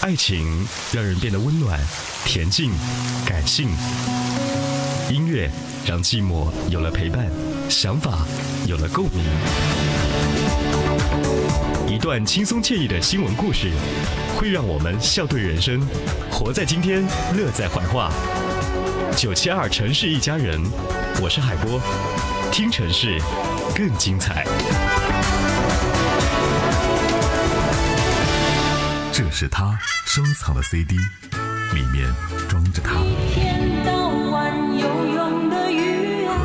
爱情让人变得温暖、恬静、感性；音乐让寂寞有了陪伴，想法有了共鸣。一段轻松惬意的新闻故事，会让我们笑对人生，活在今天，乐在怀化。九七二城市一家人，我是海波，听城市更精彩。这是他收藏的 CD，里面装着他和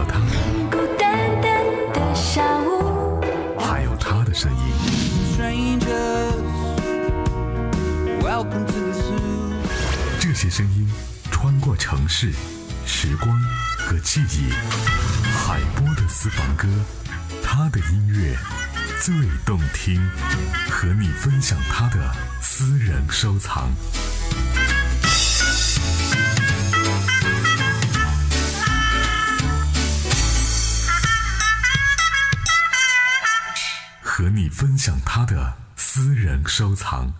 他，还有他的声音。这些声音穿过城市、时光和记忆。海波的私房歌，他的音乐最动听，和你分享他的私人收藏。和你分享他的私人收藏。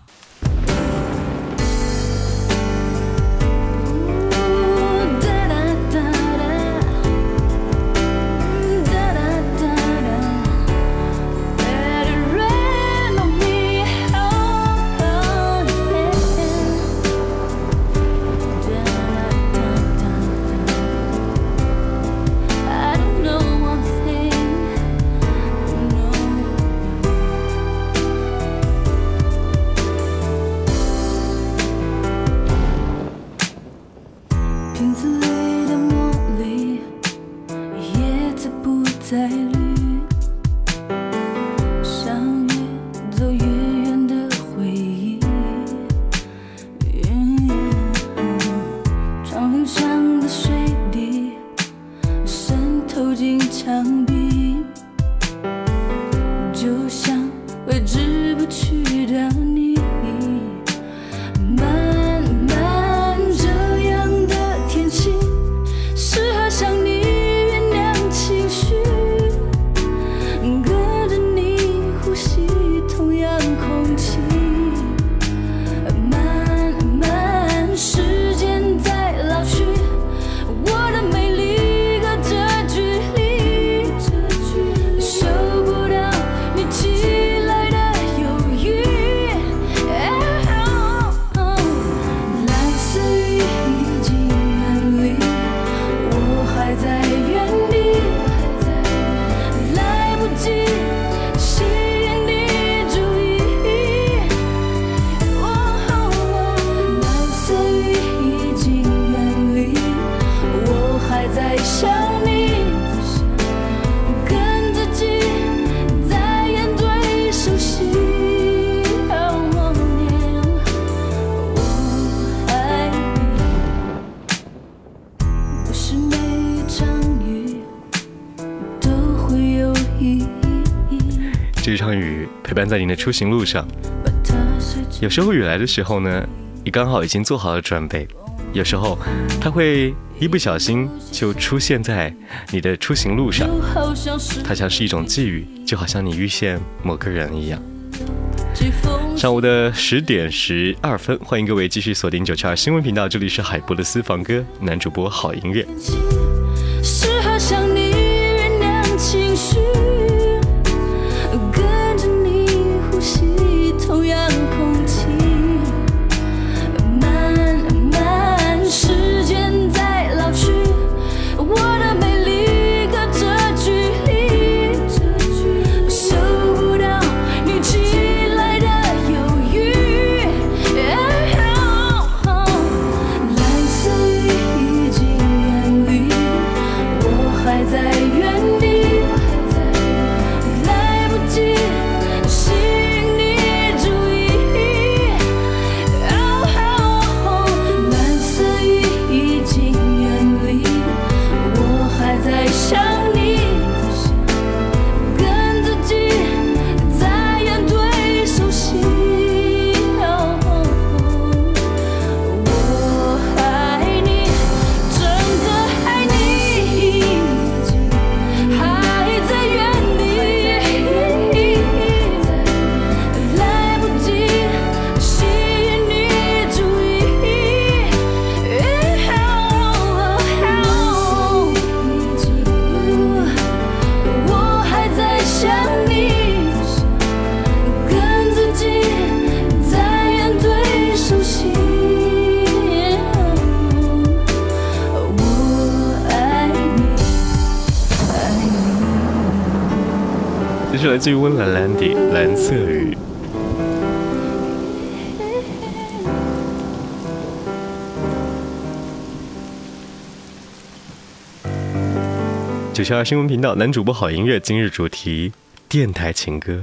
在您的出行路上，有时候雨来的时候呢，你刚好已经做好了准备；有时候它会一不小心就出现在你的出行路上，它像是一种际遇，就好像你遇见某个人一样。上午的十点十二分，欢迎各位继续锁定九七二新闻频道，这里是海波的私房歌，男主播好音乐。是来自于温岚岚的《蓝色雨》。九七二新闻频道男主播好音乐，今日主题电台情歌。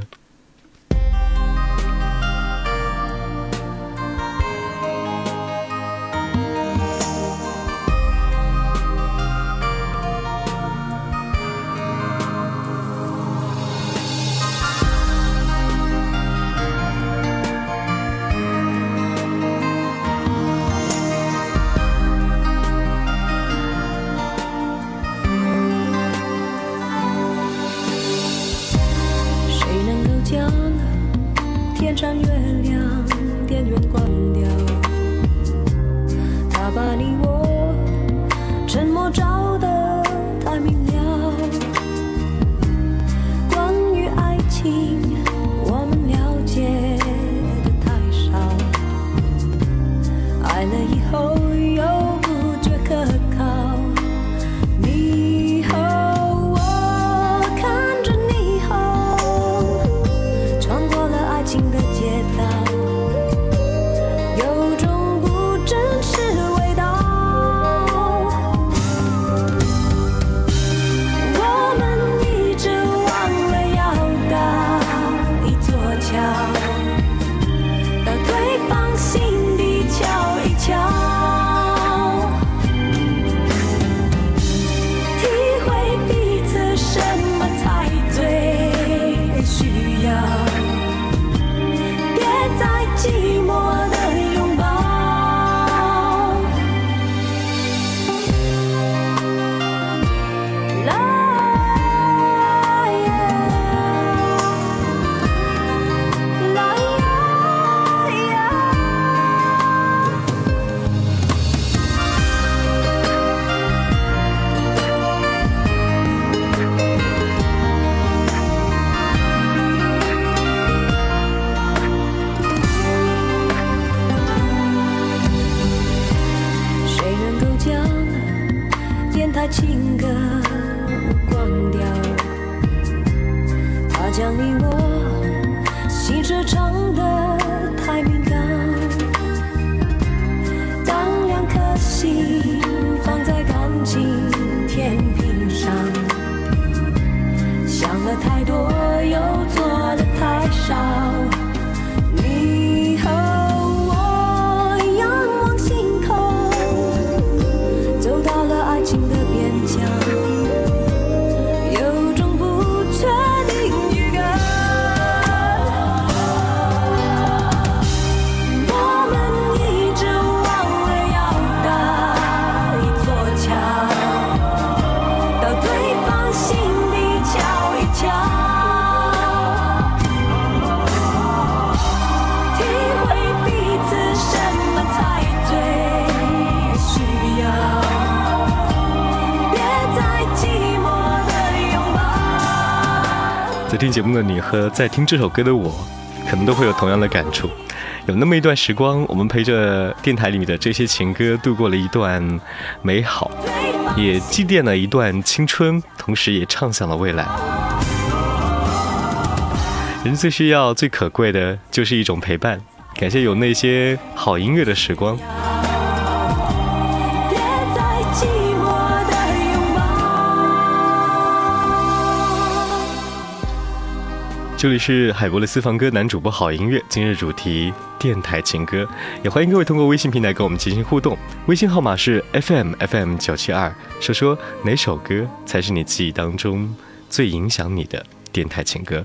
和在听这首歌的我，可能都会有同样的感触。有那么一段时光，我们陪着电台里面的这些情歌度过了一段美好，也祭奠了一段青春，同时也畅想了未来。人最需要、最可贵的就是一种陪伴。感谢有那些好音乐的时光。这里是海博的私房歌男主播好音乐，今日主题电台情歌，也欢迎各位通过微信平台跟我们进行互动，微信号码是 FM FM 九七二，说说哪首歌才是你记忆当中最影响你的电台情歌。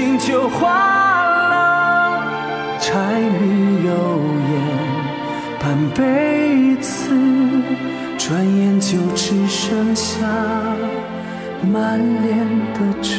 心就化了，柴米油盐半辈子，转眼就只剩下满脸的皱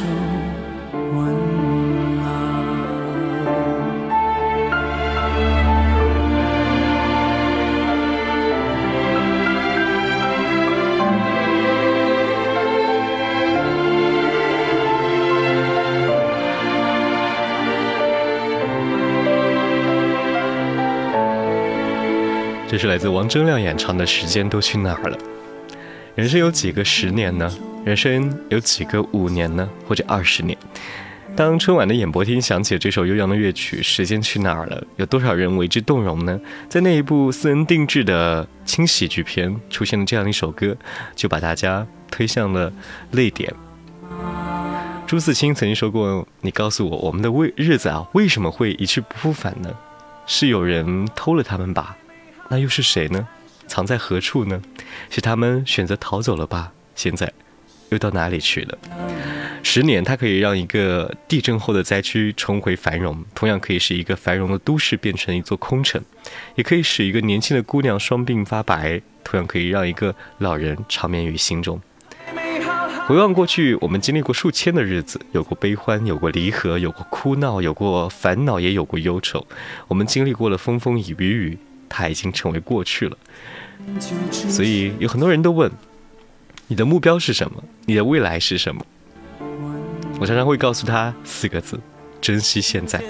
是来自王铮亮演唱的《时间都去哪儿了》。人生有几个十年呢？人生有几个五年呢？或者二十年？当春晚的演播厅响起这首悠扬的乐曲《时间去哪儿了》，有多少人为之动容呢？在那一部私人定制的轻喜剧片出现了这样一首歌，就把大家推向了泪点。朱自清曾经说过：“你告诉我，我们的为日子啊，为什么会一去不复返呢？是有人偷了他们吧？那又是谁呢？藏在何处呢？是他们选择逃走了吧？现在又到哪里去了？”十年，它可以让一个地震后的灾区重回繁荣，同样可以使一个繁荣的都市变成一座空城，也可以使一个年轻的姑娘双鬓发白，同样可以让一个老人长眠于心中。回望过去，我们经历过数千的日子，有过悲欢，有过离合，有过哭闹，有过烦恼，也有过忧愁。我们经历过了风风雨雨，它已经成为过去了。所以有很多人都问：你的目标是什么？你的未来是什么？我常常会告诉他四个字：珍惜现在。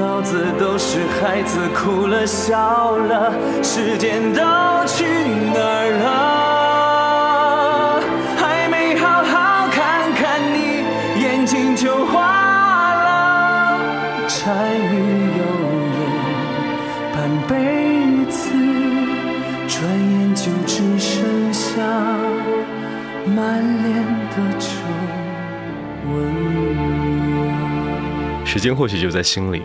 脑子都是孩子哭了笑了，时间都去哪儿了？还没好好看看你，眼睛就花了，柴米油盐半辈子，转眼就只剩下满脸的皱纹。时间或许就在心里，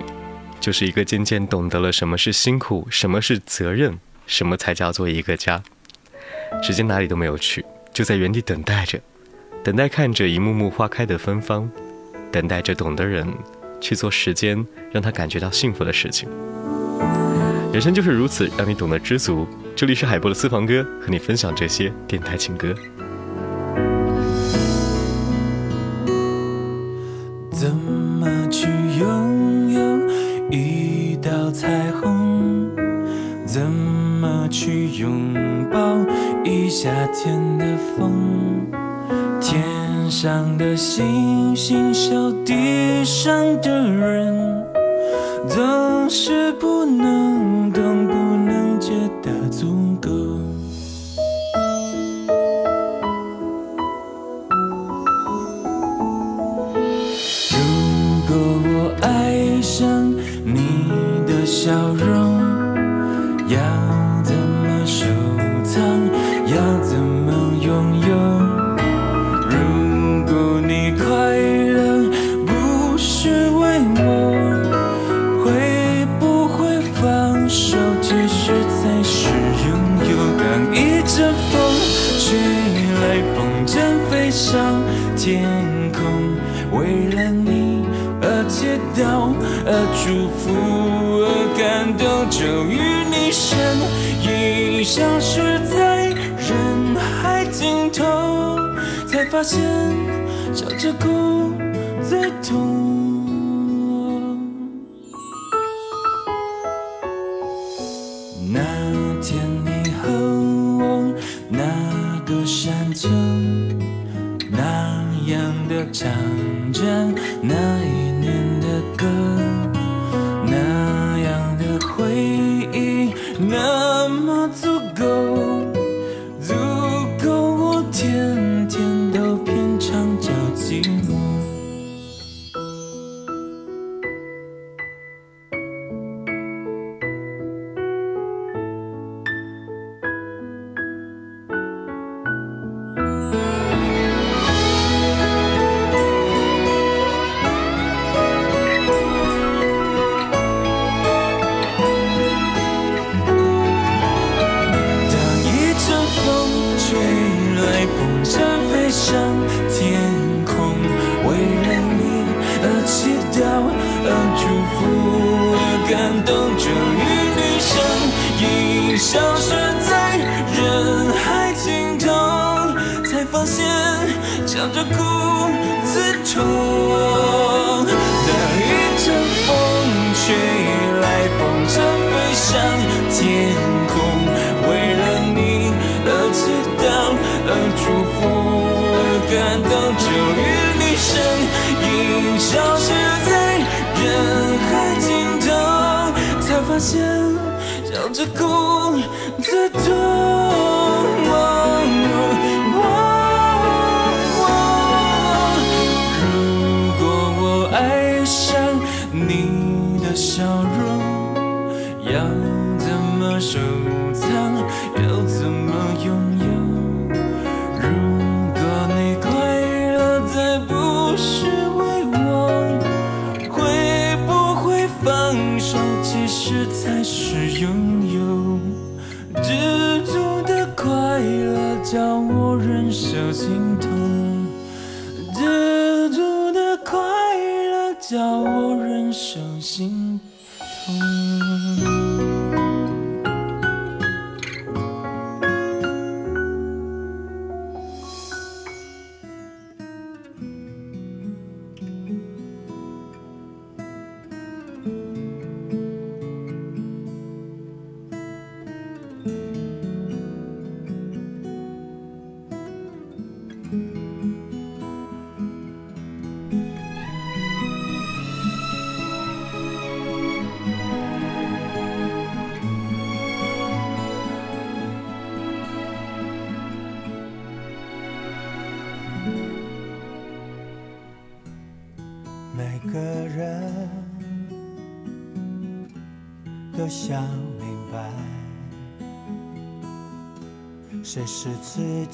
就是一个渐渐懂得了什么是辛苦，什么是责任，什么才叫做一个家。时间哪里都没有去，就在原地等待着，等待看着一幕幕花开的芬芳，等待着懂的人去做时间让他感觉到幸福的事情。人生就是如此，让你懂得知足。这里是海波的私房歌，和你分享这些电台情歌。去拥抱一夏天的风？天上的星星笑地上的人，总是不能懂，不能觉发现笑着哭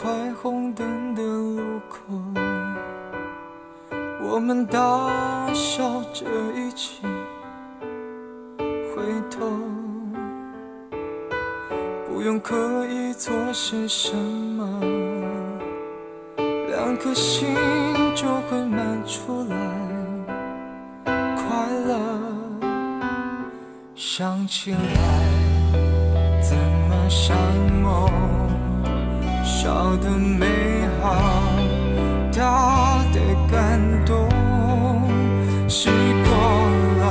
快红灯的路口，我们大笑着一起回头，不用刻意做些什么，两颗心就会漫出来快乐。想起来，怎么像梦？小的美好，大的感动，试过了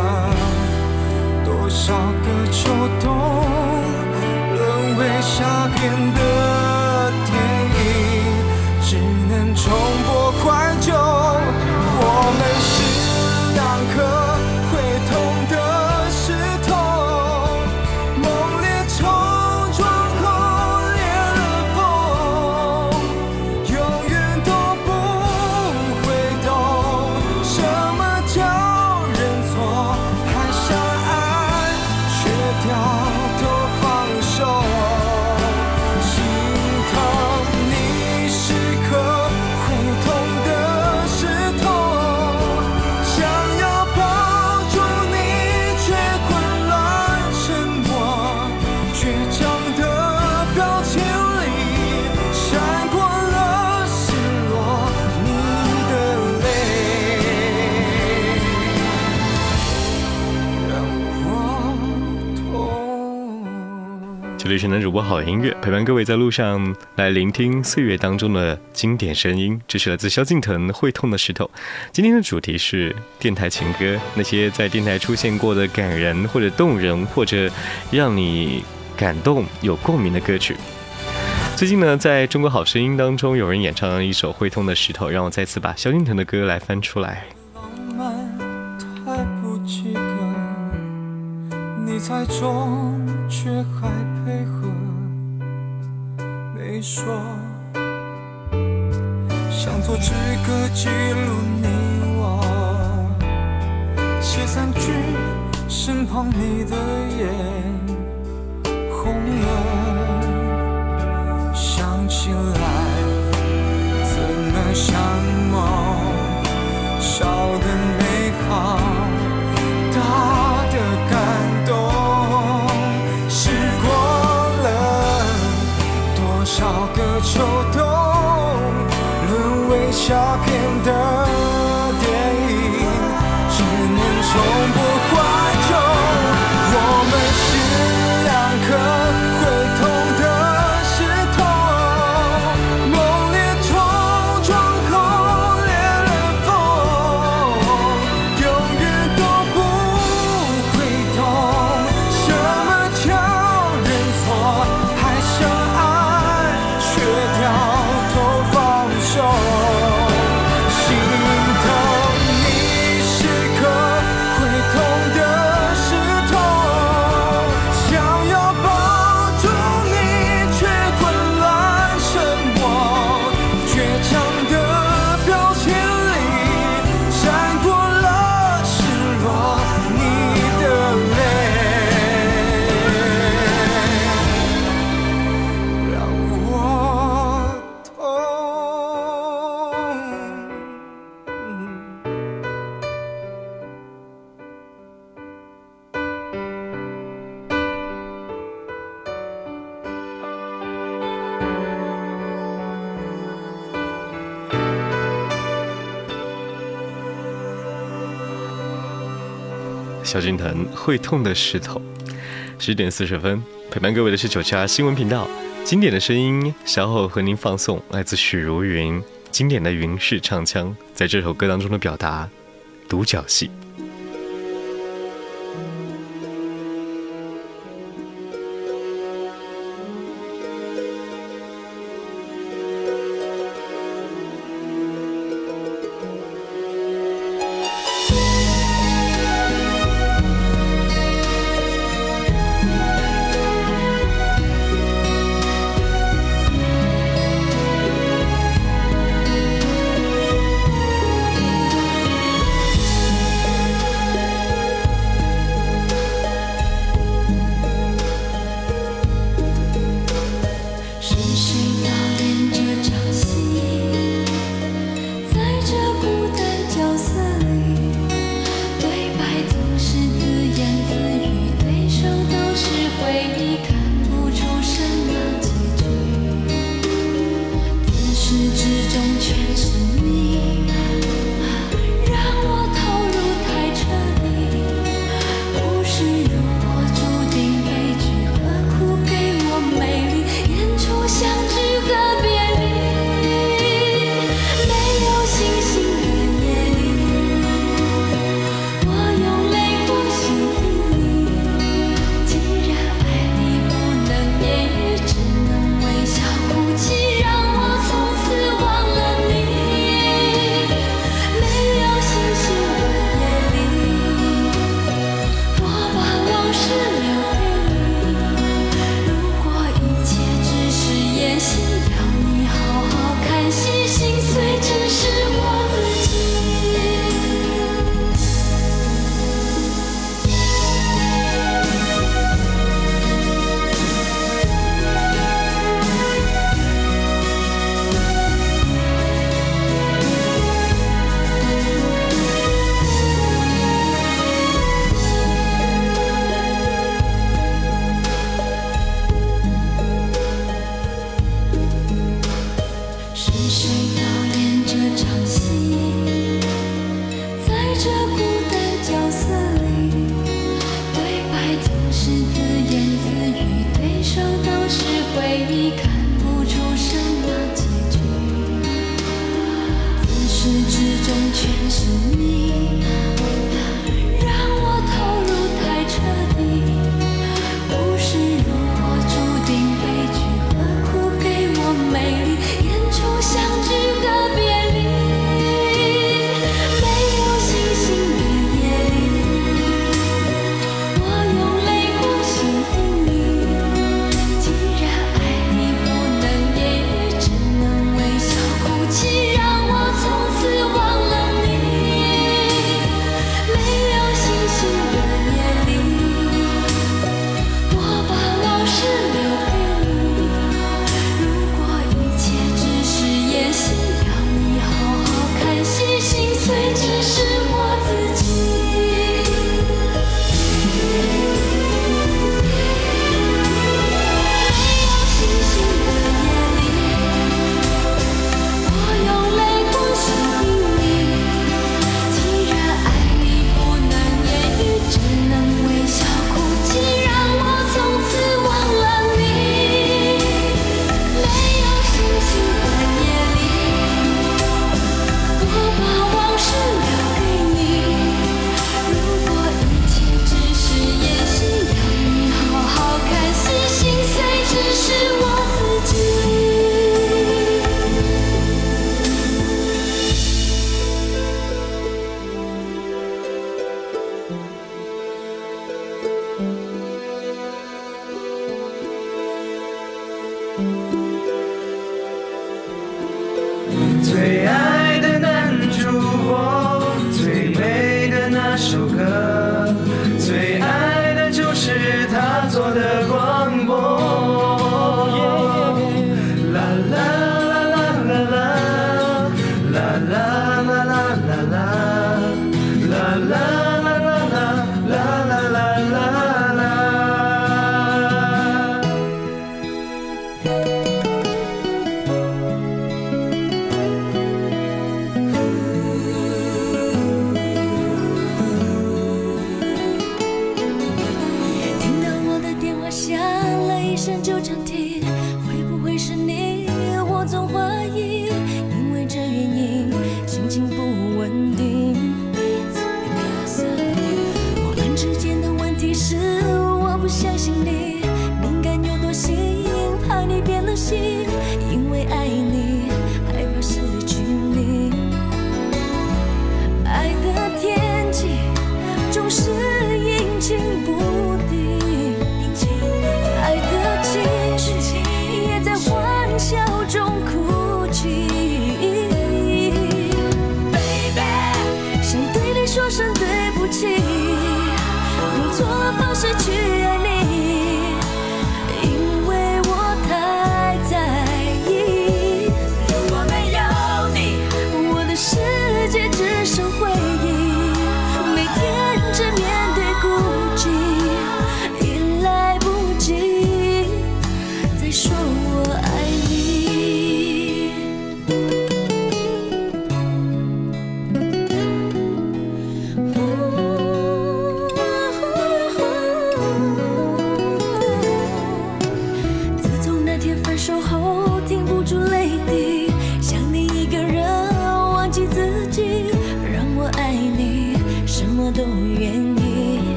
多少个秋冬，沦为下片的是男主播好音乐，陪伴各位在路上来聆听岁月当中的经典声音。这是来自萧敬腾《会痛的石头》。今天的主题是电台情歌，那些在电台出现过的感人或者动人或者让你感动有共鸣的歌曲。最近呢，在中国好声音当中，有人演唱了一首《会痛的石头》，让我再次把萧敬腾的歌来翻出来。浪漫太不及格，你猜中却还，你说，想做支歌记录你我，写三句，身旁你的眼红了。想起来，怎么像梦？笑的萧敬腾《会痛的石头》。十点四十分，陪伴各位的是九七二新闻频道。经典的声音，稍后和您放送来自许茹芸经典的云式唱腔，在这首歌当中的表达，独角戏。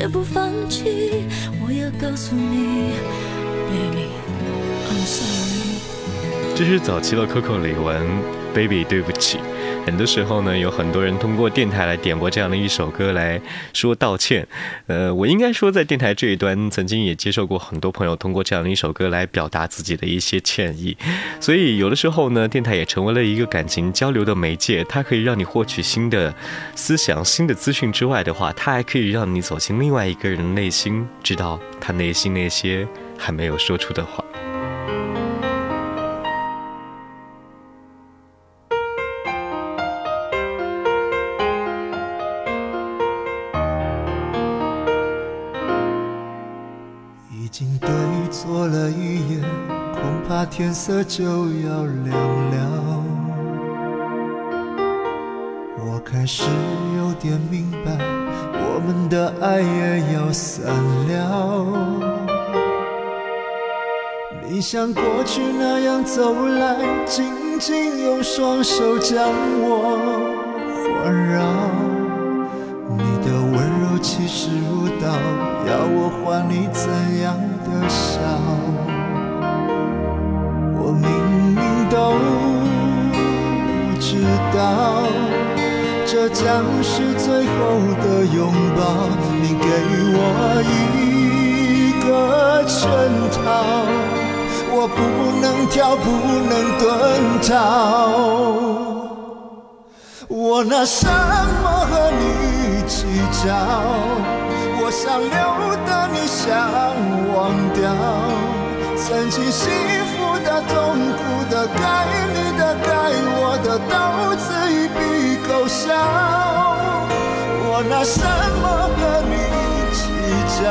绝不放弃。我要告诉你，baby，I'm sorry。这是早期的 Coco 李玟，Baby 对不起。很多时候呢，有很多人通过电台来点播这样的一首歌来说道歉。呃，我应该说，在电台这一端，曾经也接受过很多朋友通过这样的一首歌来表达自己的一些歉意。所以有的时候呢，电台也成为了一个感情交流的媒介，它可以让你获取新的思想、新的资讯之外的话，它还可以让你走进另外一个人的内心，知道他内心那些还没有说出的话。天色就要亮了。我开始有点明白，我们的爱也要散了。你像过去那样走来，紧紧用双手将我环绕。你的温柔气势如刀，要我还你怎样后的拥抱，你给我一个圈套，我不能跳，不能遁逃。我拿什么和你计较？我想留的，你想忘掉。曾经幸福的、痛苦的、该你的、该我的，都自一笔勾销。我拿什么和你计较？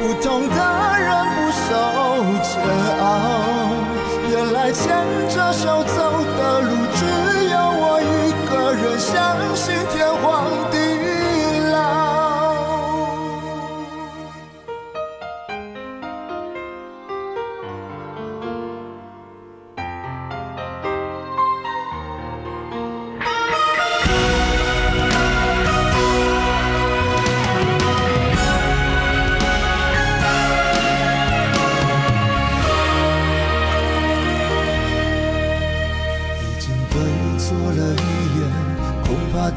不同的人不受煎熬。原来牵着手走的路，只有我一个人想。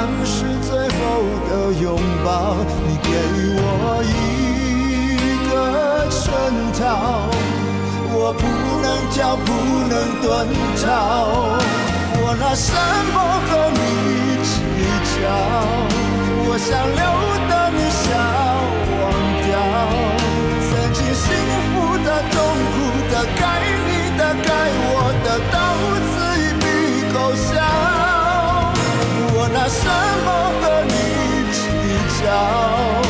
像是最后的拥抱，你给我一个圈套，我不能叫，不能遁逃，我拿什么和你计较？我想留的，你想忘掉？曾经幸福的、痛苦的，该你的，该我的。什么和你计较？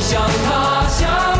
向。他，乡。